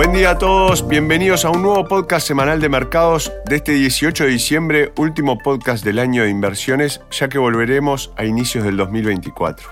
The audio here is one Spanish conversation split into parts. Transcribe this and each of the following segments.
Buen día a todos, bienvenidos a un nuevo podcast semanal de mercados de este 18 de diciembre, último podcast del año de inversiones, ya que volveremos a inicios del 2024.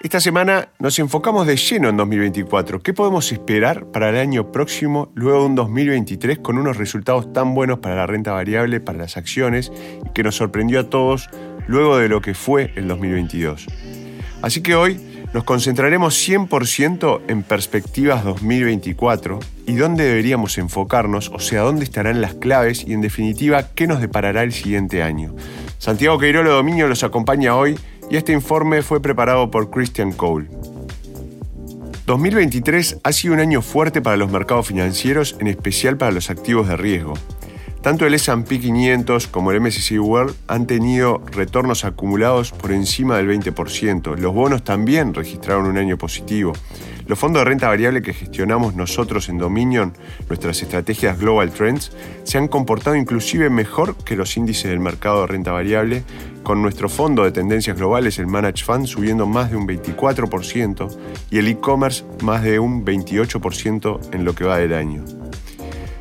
Esta semana nos enfocamos de lleno en 2024. ¿Qué podemos esperar para el año próximo, luego de un 2023 con unos resultados tan buenos para la renta variable, para las acciones, y que nos sorprendió a todos luego de lo que fue el 2022? Así que hoy nos concentraremos 100% en perspectivas 2024 y dónde deberíamos enfocarnos, o sea, dónde estarán las claves y en definitiva qué nos deparará el siguiente año. Santiago Queirolo Dominio los acompaña hoy y este informe fue preparado por Christian Cole. 2023 ha sido un año fuerte para los mercados financieros, en especial para los activos de riesgo. Tanto el SP 500 como el MSCI World han tenido retornos acumulados por encima del 20%. Los bonos también registraron un año positivo. Los fondos de renta variable que gestionamos nosotros en Dominion, nuestras estrategias Global Trends, se han comportado inclusive mejor que los índices del mercado de renta variable, con nuestro fondo de tendencias globales, el Manage Fund, subiendo más de un 24% y el e-commerce más de un 28% en lo que va del año.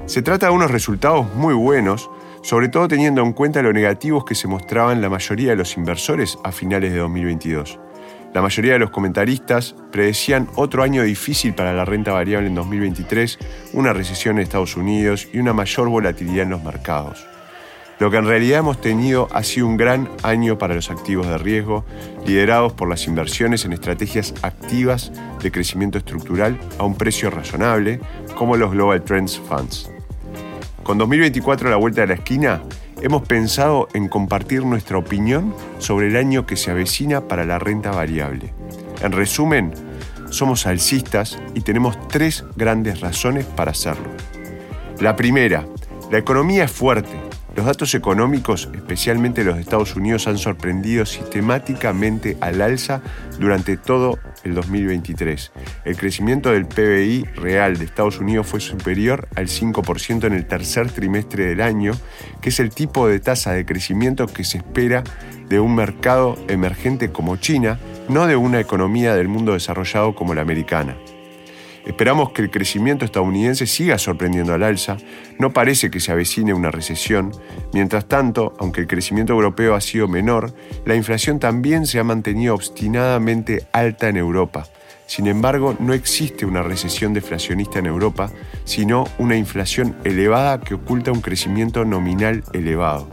Se trata de unos resultados muy buenos, sobre todo teniendo en cuenta lo negativos que se mostraban la mayoría de los inversores a finales de 2022. La mayoría de los comentaristas predecían otro año difícil para la renta variable en 2023, una recesión en Estados Unidos y una mayor volatilidad en los mercados. Lo que en realidad hemos tenido ha sido un gran año para los activos de riesgo, liderados por las inversiones en estrategias activas de crecimiento estructural a un precio razonable, como los Global Trends Funds. Con 2024 a la vuelta de la esquina, hemos pensado en compartir nuestra opinión sobre el año que se avecina para la renta variable. En resumen, somos alcistas y tenemos tres grandes razones para hacerlo. La primera, la economía es fuerte los datos económicos, especialmente los de Estados Unidos, han sorprendido sistemáticamente al alza durante todo el 2023. El crecimiento del PBI real de Estados Unidos fue superior al 5% en el tercer trimestre del año, que es el tipo de tasa de crecimiento que se espera de un mercado emergente como China, no de una economía del mundo desarrollado como la americana. Esperamos que el crecimiento estadounidense siga sorprendiendo al alza, no parece que se avecine una recesión, mientras tanto, aunque el crecimiento europeo ha sido menor, la inflación también se ha mantenido obstinadamente alta en Europa. Sin embargo, no existe una recesión deflacionista en Europa, sino una inflación elevada que oculta un crecimiento nominal elevado.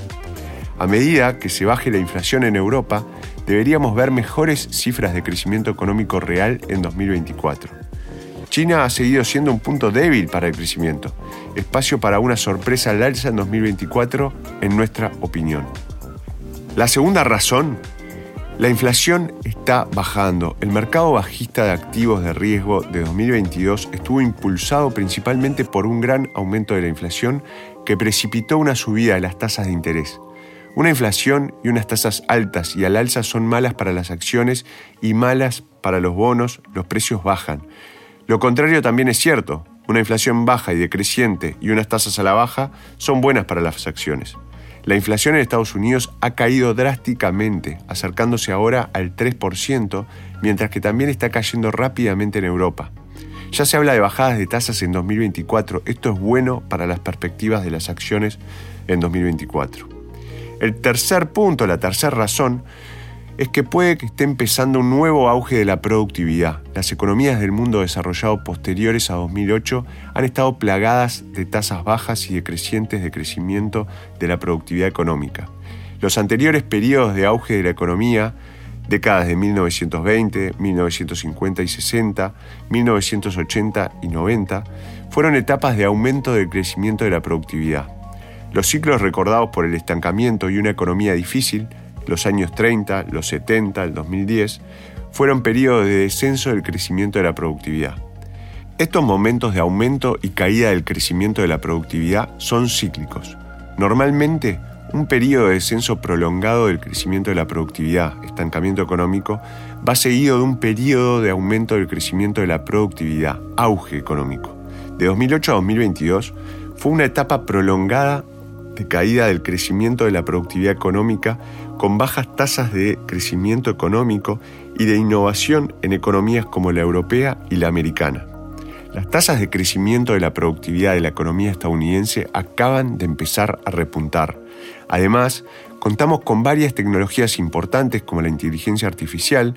A medida que se baje la inflación en Europa, deberíamos ver mejores cifras de crecimiento económico real en 2024. China ha seguido siendo un punto débil para el crecimiento, espacio para una sorpresa al alza en 2024, en nuestra opinión. La segunda razón, la inflación está bajando. El mercado bajista de activos de riesgo de 2022 estuvo impulsado principalmente por un gran aumento de la inflación que precipitó una subida de las tasas de interés. Una inflación y unas tasas altas y al alza son malas para las acciones y malas para los bonos, los precios bajan. Lo contrario también es cierto. Una inflación baja y decreciente y unas tasas a la baja son buenas para las acciones. La inflación en Estados Unidos ha caído drásticamente, acercándose ahora al 3%, mientras que también está cayendo rápidamente en Europa. Ya se habla de bajadas de tasas en 2024, esto es bueno para las perspectivas de las acciones en 2024. El tercer punto, la tercera razón, es que puede que esté empezando un nuevo auge de la productividad. Las economías del mundo desarrollado posteriores a 2008 han estado plagadas de tasas bajas y decrecientes de crecimiento de la productividad económica. Los anteriores periodos de auge de la economía, décadas de 1920, 1950 y 60, 1980 y 90, fueron etapas de aumento del crecimiento de la productividad. Los ciclos recordados por el estancamiento y una economía difícil los años 30, los 70, el 2010, fueron periodos de descenso del crecimiento de la productividad. Estos momentos de aumento y caída del crecimiento de la productividad son cíclicos. Normalmente, un periodo de descenso prolongado del crecimiento de la productividad, estancamiento económico, va seguido de un periodo de aumento del crecimiento de la productividad, auge económico. De 2008 a 2022 fue una etapa prolongada de caída del crecimiento de la productividad económica con bajas tasas de crecimiento económico y de innovación en economías como la europea y la americana. Las tasas de crecimiento de la productividad de la economía estadounidense acaban de empezar a repuntar. Además, contamos con varias tecnologías importantes como la inteligencia artificial,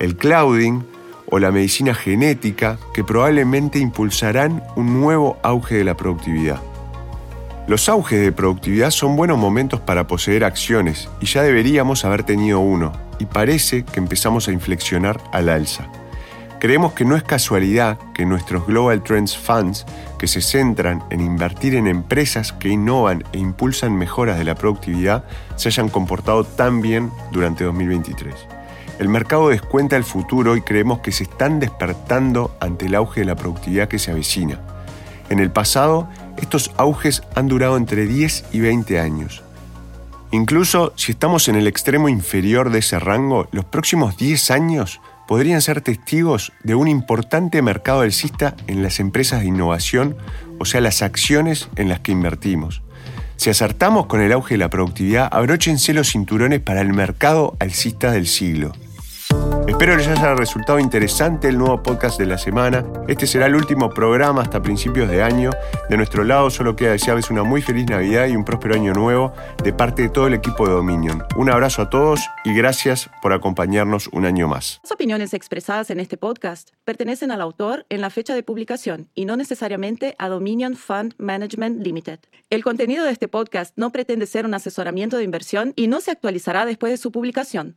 el clouding o la medicina genética que probablemente impulsarán un nuevo auge de la productividad. Los auges de productividad son buenos momentos para poseer acciones y ya deberíamos haber tenido uno, y parece que empezamos a inflexionar al alza. Creemos que no es casualidad que nuestros Global Trends Funds, que se centran en invertir en empresas que innovan e impulsan mejoras de la productividad, se hayan comportado tan bien durante 2023. El mercado descuenta el futuro y creemos que se están despertando ante el auge de la productividad que se avecina. En el pasado, estos auges han durado entre 10 y 20 años. Incluso si estamos en el extremo inferior de ese rango, los próximos 10 años podrían ser testigos de un importante mercado alcista en las empresas de innovación, o sea, las acciones en las que invertimos. Si acertamos con el auge de la productividad, abróchense los cinturones para el mercado alcista del siglo. Espero les haya resultado interesante el nuevo podcast de la semana. Este será el último programa hasta principios de año. De nuestro lado solo queda desearles una muy feliz Navidad y un próspero año nuevo de parte de todo el equipo de Dominion. Un abrazo a todos y gracias por acompañarnos un año más. Las opiniones expresadas en este podcast pertenecen al autor en la fecha de publicación y no necesariamente a Dominion Fund Management Limited. El contenido de este podcast no pretende ser un asesoramiento de inversión y no se actualizará después de su publicación.